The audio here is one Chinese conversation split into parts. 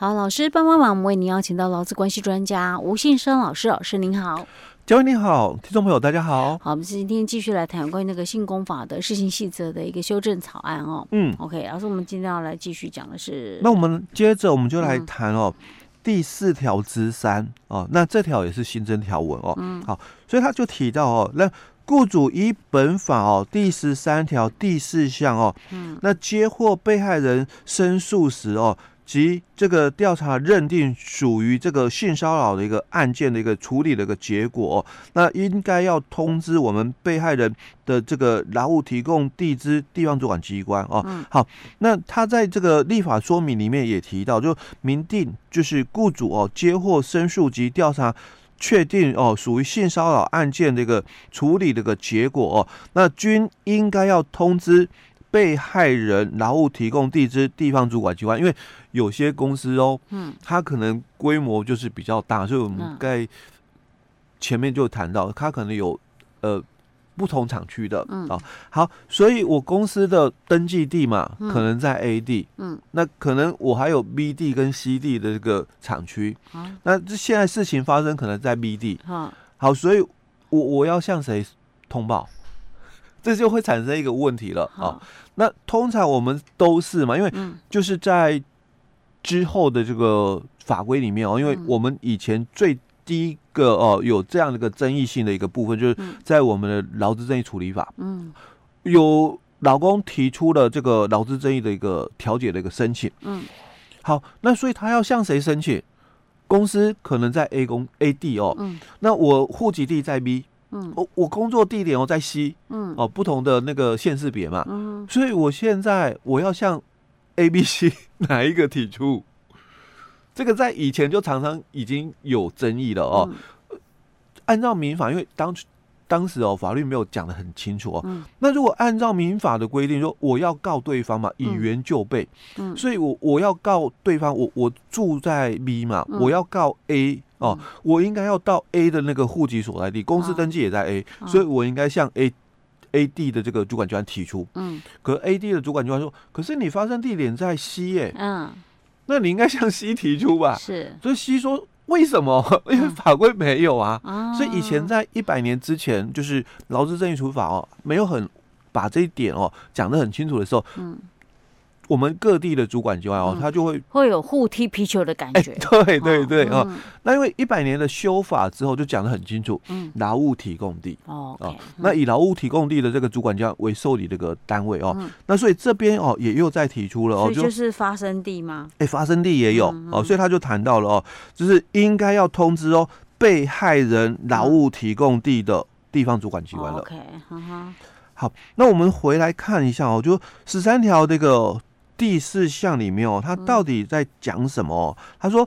好，老师帮帮忙，我们为您邀请到劳资关系专家吴信生老师，老师您好。嘉威你好，听众朋友大家好。好，我们今天继续来谈关于那个性工法的施行细则的一个修正草案哦。嗯，OK，老师，我们今天要来继续讲的是，那我们接着我们就来谈哦，嗯、第四条之三哦，那这条也是新增条文哦。嗯，好，所以他就提到哦，那雇主依本法哦第十三条第四项哦，嗯，那接获被害人申诉时哦。及这个调查认定属于这个性骚扰的一个案件的一个处理的一个结果，那应该要通知我们被害人的这个劳务提供地之地方主管机关哦。好，那他在这个立法说明里面也提到，就明定就是雇主哦接获申诉及调查确定哦属于性骚扰案件的一个处理的一个结果哦，那均应该要通知。被害人劳务提供地之地方主管机关，因为有些公司哦，嗯，它可能规模就是比较大，所以我们在前面就谈到，它可能有呃不同厂区的，嗯，哦，好，所以我公司的登记地嘛，可能在 A 地，嗯，那可能我还有 B 地跟 C 地的这个厂区，那这现在事情发生可能在 B 地，好，所以我我要向谁通报？这就会产生一个问题了啊、哦！那通常我们都是嘛，因为就是在之后的这个法规里面哦，因为我们以前最第一个哦有这样的一个争议性的一个部分，就是在我们的劳资争议处理法，嗯，有老公提出了这个劳资争议的一个调解的一个申请，嗯，好，那所以他要向谁申请？公司可能在 A 公 A 地哦，嗯，那我户籍地在 B。嗯，我我工作地点我在西，嗯，哦不同的那个县市别嘛，嗯，所以我现在我要向 A、B、C 哪一个提出？这个在以前就常常已经有争议了哦。嗯、按照民法，因为当当时哦法律没有讲的很清楚哦，嗯、那如果按照民法的规定说我要告对方嘛，以原就备，嗯，所以我我要告对方，我我住在 B 嘛，嗯、我要告 A。哦，我应该要到 A 的那个户籍所在地，公司登记也在 A，、哦、所以我应该向 A A D 的这个主管机关提出。嗯，可 A D 的主管机关说，可是你发生地点在 C 耶。嗯，那你应该向 C 提出吧？是，所以 C 说为什么？因为法规没有啊。嗯、所以以前在一百年之前，就是劳资争议处理法哦，没有很把这一点哦讲得很清楚的时候。嗯。我们各地的主管机关哦，他就会会有互踢皮球的感觉。对对对啊，那因为一百年的修法之后，就讲得很清楚，嗯，劳务提供地。哦，那以劳务提供地的这个主管机关为受理这个单位哦，那所以这边哦也又再提出了哦，就是发生地吗？哎，发生地也有哦，所以他就谈到了哦，就是应该要通知哦被害人劳务提供地的地方主管机关了。OK，好，那我们回来看一下哦，就十三条这个。第四项里面哦，他到底在讲什么？哦，他说，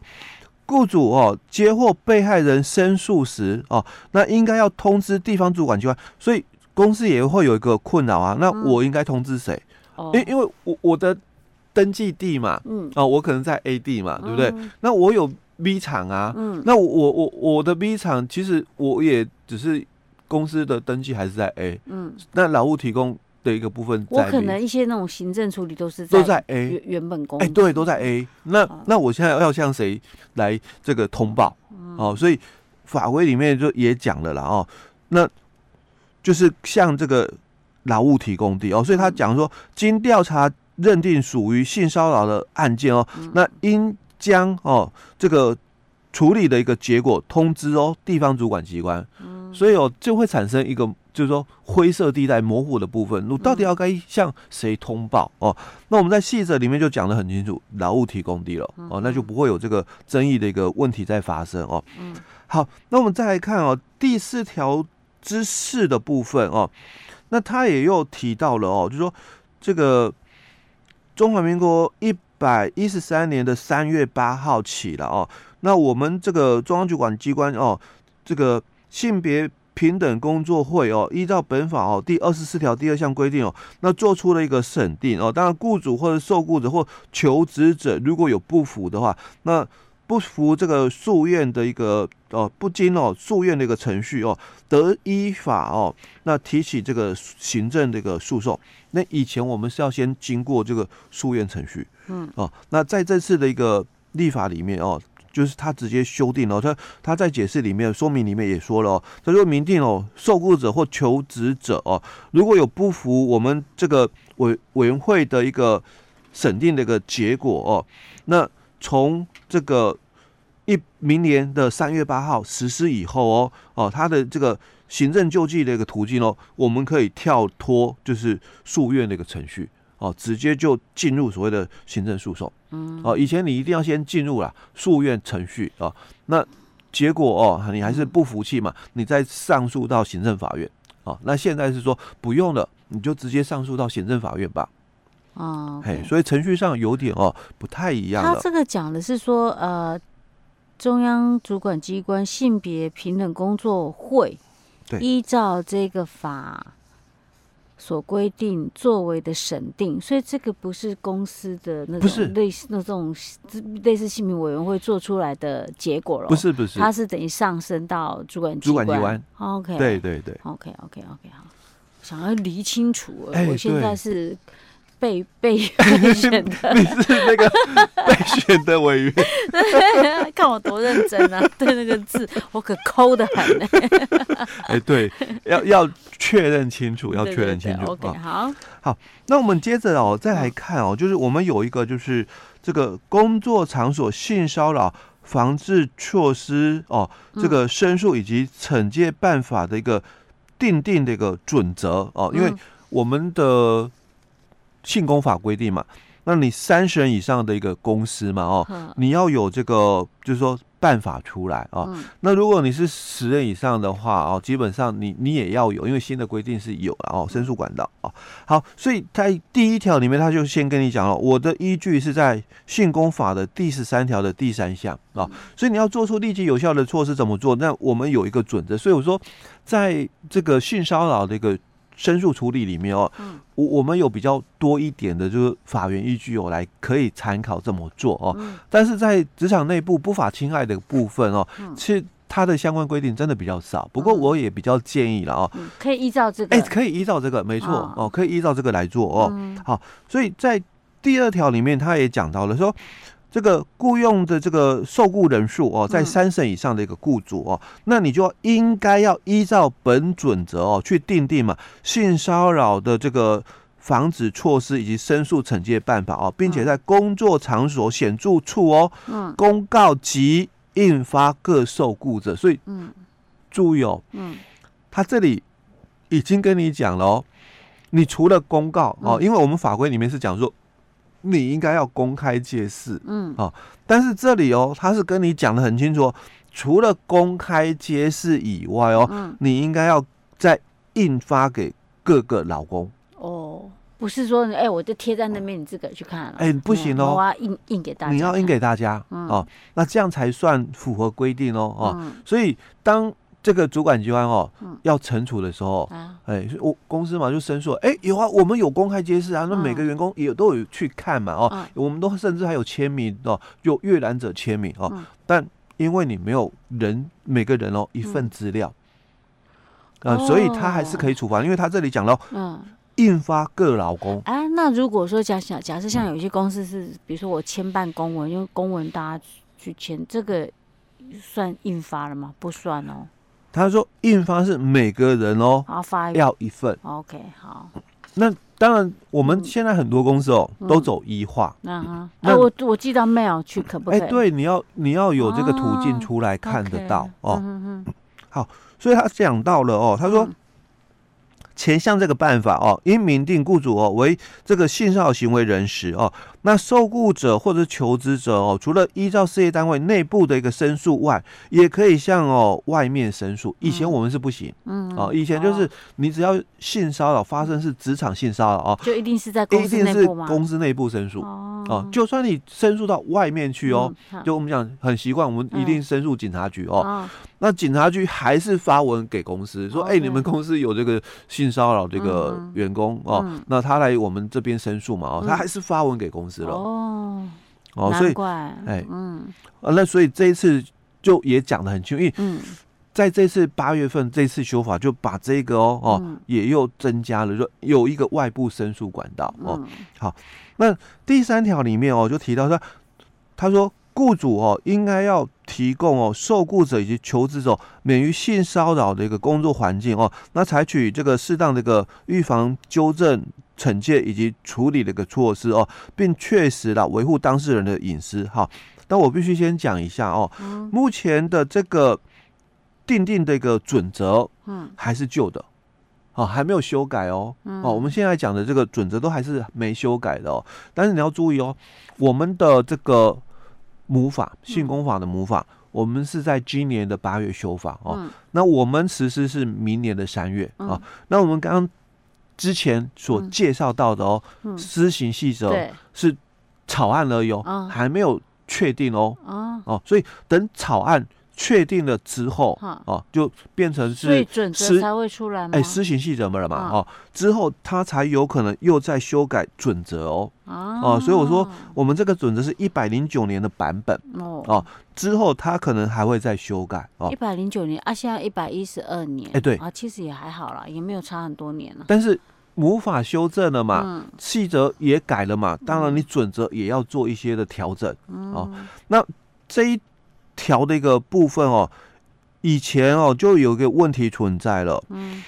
雇主哦接获被害人申诉时哦，那应该要通知地方主管机关，所以公司也会有一个困扰啊。那我应该通知谁？因因为我我的登记地嘛，嗯，哦，我可能在 A 地嘛，对不对？那我有 B 厂啊，嗯，那我我我的 B 厂其实我也只是公司的登记还是在 A，嗯，那劳务提供。的一个部分，我可能一些那种行政处理都是在都在 A 原原本公司，哎，对，都在 A。那那我现在要向谁来这个通报？哦，所以法规里面就也讲了啦。哦，那就是向这个劳务提供地哦，所以他讲说，经调查认定属于性骚扰的案件哦，那应将哦这个处理的一个结果通知哦地方主管机关，所以哦就会产生一个。就是说灰色地带模糊的部分，我到底要该向谁通报哦？那我们在细则里面就讲得很清楚，劳务提供地了哦，那就不会有这个争议的一个问题在发生哦。嗯，好，那我们再来看哦，第四条之四的部分哦，那他也又提到了哦，就是说这个中华民国一百一十三年的三月八号起了哦，那我们这个中央主管机关哦，这个性别。平等工作会哦，依照本法哦第二十四条第二项规定哦，那做出了一个审定哦。当然，雇主或者受雇者或求职者如果有不服的话，那不服这个诉愿的一个哦，不经哦诉愿的一个程序哦，得依法哦，那提起这个行政这个诉讼。那以前我们是要先经过这个诉愿程序，嗯哦，那在这次的一个立法里面哦，就是他直接修订了，他他在解释里面说明里面也说了，他说明定哦，受雇者或求职者哦，如果有不服我们这个委委员会的一个审定的一个结果哦，那从这个一明年的三月八号实施以后哦哦，他的这个行政救济的一个途径哦，我们可以跳脱就是诉愿的一个程序。哦，直接就进入所谓的行政诉讼。嗯，哦，以前你一定要先进入了诉愿程序啊，那结果哦，你还是不服气嘛，你再上诉到行政法院。哦，那现在是说不用了，你就直接上诉到行政法院吧。哦，嘿，所以程序上有点哦不太一样。他这个讲的是说，呃，中央主管机关性别平等工作会，对，依照这个法。所规定作为的审定，所以这个不是公司的那种类似那种类似姓名委员会做出来的结果了。不是不是，它是等于上升到主管机关。主管机关。OK。对对对。OK OK OK 好，想要理清楚。欸、我现在是。被被 选的，你是那个被选的委员，看我多认真啊！对那个字，我可抠的很呢。哎，对，要要确认清楚，要确认清楚。OK，好，好，那我们接着哦，再来看哦，就是我们有一个就是这个工作场所性骚扰防治措施哦，这个申诉以及惩戒办法的一个定定的一个准则哦，因为我们的。性工法规定嘛，那你三十人以上的一个公司嘛，哦，你要有这个，就是说办法出来啊。那如果你是十人以上的话，哦，基本上你你也要有，因为新的规定是有了哦，申诉管道哦。好，所以在第一条里面，他就先跟你讲了，我的依据是在性工法的第十三条的第三项啊。所以你要做出立即有效的措施，怎么做？那我们有一个准则。所以我说，在这个性骚扰的一个。申诉处理里面哦，我我们有比较多一点的，就是法源依据哦，来可以参考这么做哦。但是在职场内部不法侵害的部分哦，其实它的相关规定真的比较少。不过我也比较建议了哦，可以依照这个，哎，可以依照这个，没错哦，可以依照这个来做哦。好，所以在第二条里面，他也讲到了说。这个雇佣的这个受雇人数哦，在三成以上的一个雇主哦，嗯、那你就应该要依照本准则哦去订定嘛性骚扰的这个防止措施以及申诉惩戒办法哦，并且在工作场所显著处哦，嗯，公告及印发各受雇者，所以嗯，注意哦，嗯，他这里已经跟你讲了哦，你除了公告哦，因为我们法规里面是讲说。你应该要公开揭示，嗯，哦，但是这里哦，他是跟你讲的很清楚，除了公开揭示以外哦，嗯，你应该要再印发给各个老公。哦，不是说，哎，我就贴在那边，你自个去看了。哎，不行哦，我要印印给大家，你要印给大家，哦，那这样才算符合规定哦，哦，所以当。这个主管机关哦，要惩处的时候，哎，我公司嘛就申诉，哎，有啊，我们有公开揭示啊，那每个员工也都有去看嘛，哦，我们都甚至还有签名哦，有阅览者签名哦，但因为你没有人每个人哦一份资料，啊，所以他还是可以处罚，因为他这里讲了，嗯，印发各劳工。哎，那如果说假想假设像有些公司是，比如说我签办公文，用公文大家去签，这个算印发了吗？不算哦。他说印发是每个人哦，要一份。OK，好。那当然，我们现在很多公司哦都走一化。那我我寄到 mail 去可不可以？哎，对，你要你要有这个途径出来看得到哦。好，所以他讲到了哦，他说。前项这个办法哦，应明定雇主哦为这个性骚扰行为人时哦，那受雇者或者求职者哦，除了依照事业单位内部的一个申诉外，也可以向哦外面申诉。以前我们是不行，嗯，哦，以前就是你只要性骚扰发生是职场性骚扰哦，就一定是在公司内部吗？公司内部申诉哦，就算你申诉到外面去哦，就我们讲很习惯，我们一定申诉警察局哦。那警察局还是发文给公司说，哎，你们公司有这个性骚扰这个员工哦，那他来我们这边申诉嘛，哦，他还是发文给公司了哦，哦，所以哎，嗯，啊那所以这一次就也讲的很清楚，因为嗯，在这次八月份这次修法就把这个哦哦也又增加了，说有一个外部申诉管道哦。好，那第三条里面哦就提到说，他说。雇主哦应该要提供哦受雇者以及求职者免于性骚扰的一个工作环境哦，那采取这个适当的一个预防、纠正、惩戒以及处理的一个措施哦，并确实的维护当事人的隐私哈。但我必须先讲一下哦，目前的这个定定的一个准则，嗯，还是旧的。哦，还没有修改哦。哦，我们现在讲的这个准则都还是没修改的哦。但是你要注意哦，我们的这个母法性功法的母法，我们是在今年的八月修法哦。那我们实施是明年的三月啊。那我们刚刚之前所介绍到的哦，施行细则是草案而已哦，还没有确定哦。哦，所以等草案。确定了之后，哦，就变成是，准则才会出来吗？哎，施行细则了嘛，哦，之后他才有可能又再修改准则哦，哦，所以我说我们这个准则是一百零九年的版本哦，之后他可能还会再修改哦。一百零九年啊，现在一百一十二年，哎，对啊，其实也还好啦，也没有差很多年了。但是无法修正了嘛，细则也改了嘛，当然你准则也要做一些的调整哦。那这一。条的一个部分哦，以前哦就有一个问题存在了，嗯，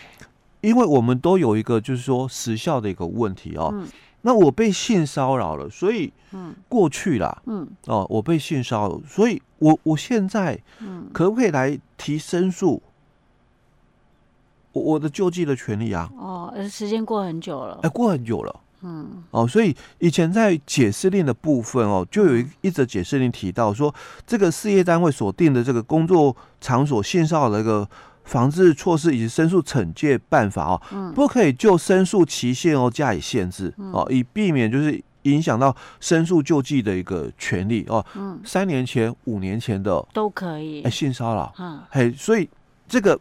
因为我们都有一个就是说时效的一个问题哦，嗯，那我被性骚扰了，所以嗯过去啦，嗯哦我被性骚扰，所以我我现在嗯可不可以来提申诉我我的救济的权利啊？哦，时间过很久了，哎，过很久了。嗯，哦，所以以前在解释令的部分哦，就有一一则解释令提到说，这个事业单位所定的这个工作场所性骚扰的一个防治措施以及申诉惩戒办法哦，嗯，不可以就申诉期限哦加以限制哦，以避免就是影响到申诉救济的一个权利哦。嗯，三年前、五年前的都可以，哎，性骚扰，嗯，嘿，所以这个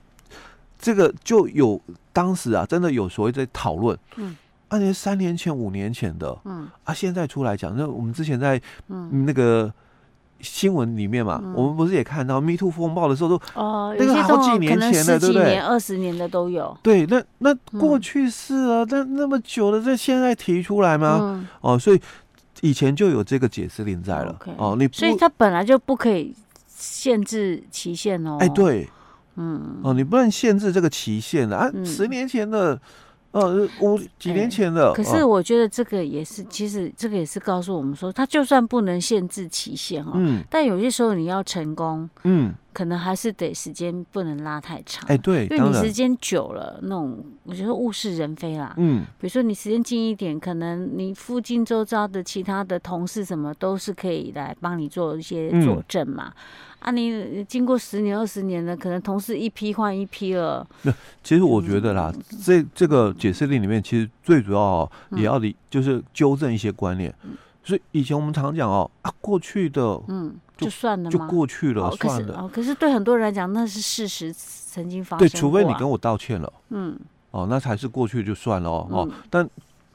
这个就有当时啊，真的有所谓在讨论，嗯。那年三年前、五年前的，嗯啊，现在出来讲，那我们之前在那个新闻里面嘛，嗯、我们不是也看到 Me Too 风暴的时候都哦，那个好几年前的，对不对？二十年的都有。对，那那过去式啊，那、嗯、那么久了，这现在提出来吗？嗯、哦，所以以前就有这个解释令在了。哦，你所以它本来就不可以限制期限哦。哎，对，嗯，哦，你不能限制这个期限的啊，嗯、十年前的。呃，五几年前的，可是我觉得这个也是，其实这个也是告诉我们说，他就算不能限制期限哈，嗯，但有些时候你要成功，嗯，可能还是得时间不能拉太长，哎，对，因为你时间久了，那种我觉得物是人非啦，嗯，比如说你时间近一点，可能你附近周遭的其他的同事什么都是可以来帮你做一些佐证嘛。啊，你经过十年、二十年了，可能同事一批换一批了。那其实我觉得啦，嗯、这这个解释令里面，其实最主要也要的就是纠正一些观念。嗯、所以以前我们常讲哦，啊，过去的嗯，就算了，就过去了，算了。哦，可是对很多人来讲，那是事实，曾经发生。对，除非你跟我道歉了，嗯，哦，那才是过去就算了哦。嗯、哦，但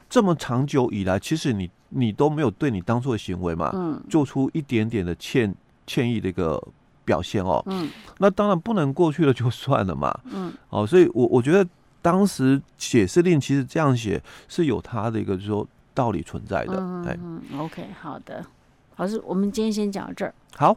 这么长久以来，其实你你都没有对你当初的行为嘛，嗯，做出一点点的歉歉意的一个。表现哦，嗯，那当然不能过去了就算了嘛，嗯，哦，所以我我觉得当时解释令其实这样写是有他的一个就是说道理存在的，嗯，，OK，好的，老师，我们今天先讲到这儿，好。